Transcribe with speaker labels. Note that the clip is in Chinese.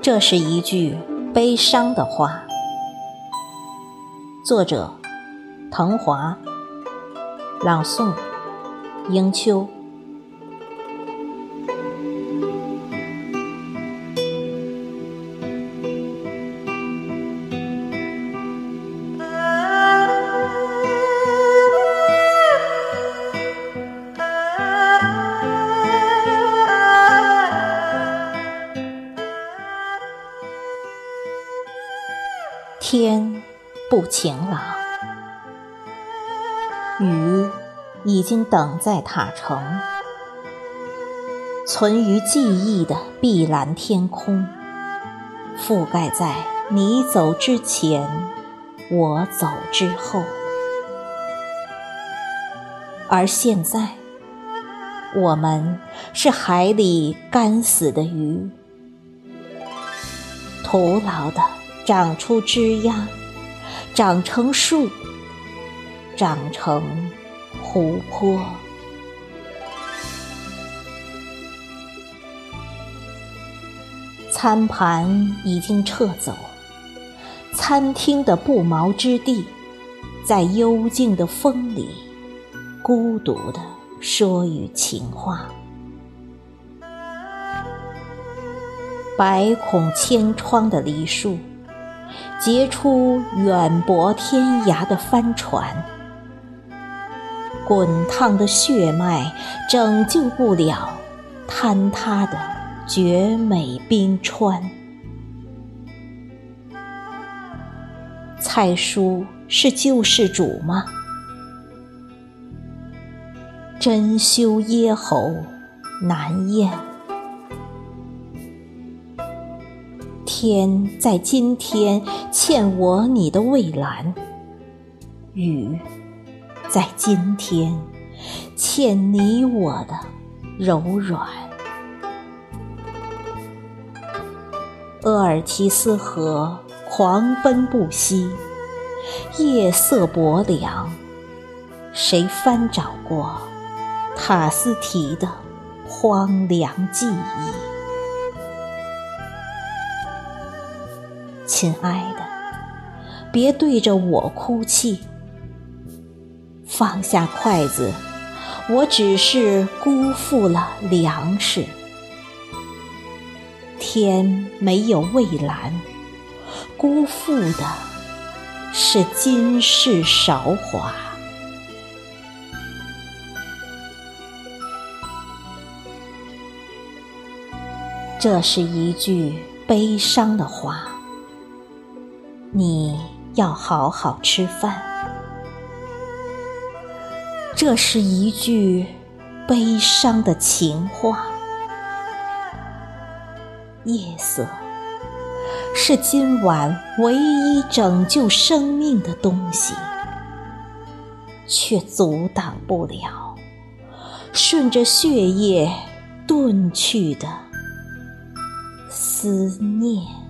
Speaker 1: 这是一句悲伤的话。作者：滕华，朗诵：迎秋。天不晴朗，雨已经等在塔城，存于记忆的碧蓝天空，覆盖在你走之前，我走之后。而现在，我们是海里干死的鱼，徒劳的。长出枝桠，长成树，长成湖泊。餐盘已经撤走，餐厅的不毛之地，在幽静的风里，孤独的说与情话。百孔千疮的梨树。结出远泊天涯的帆船，滚烫的血脉拯救不了坍塌的绝美冰川。蔡叔是救世主吗？珍馐咽喉难咽。天在今天欠我你的蔚蓝，雨在今天欠你我的柔软。鄂尔齐斯河狂奔不息，夜色薄凉，谁翻找过塔斯提的荒凉记忆？亲爱的，别对着我哭泣。放下筷子，我只是辜负了粮食。天没有蔚蓝，辜负的是今世韶华。这是一句悲伤的话。你要好好吃饭。这是一句悲伤的情话。夜色是今晚唯一拯救生命的东西，却阻挡不了顺着血液遁去的思念。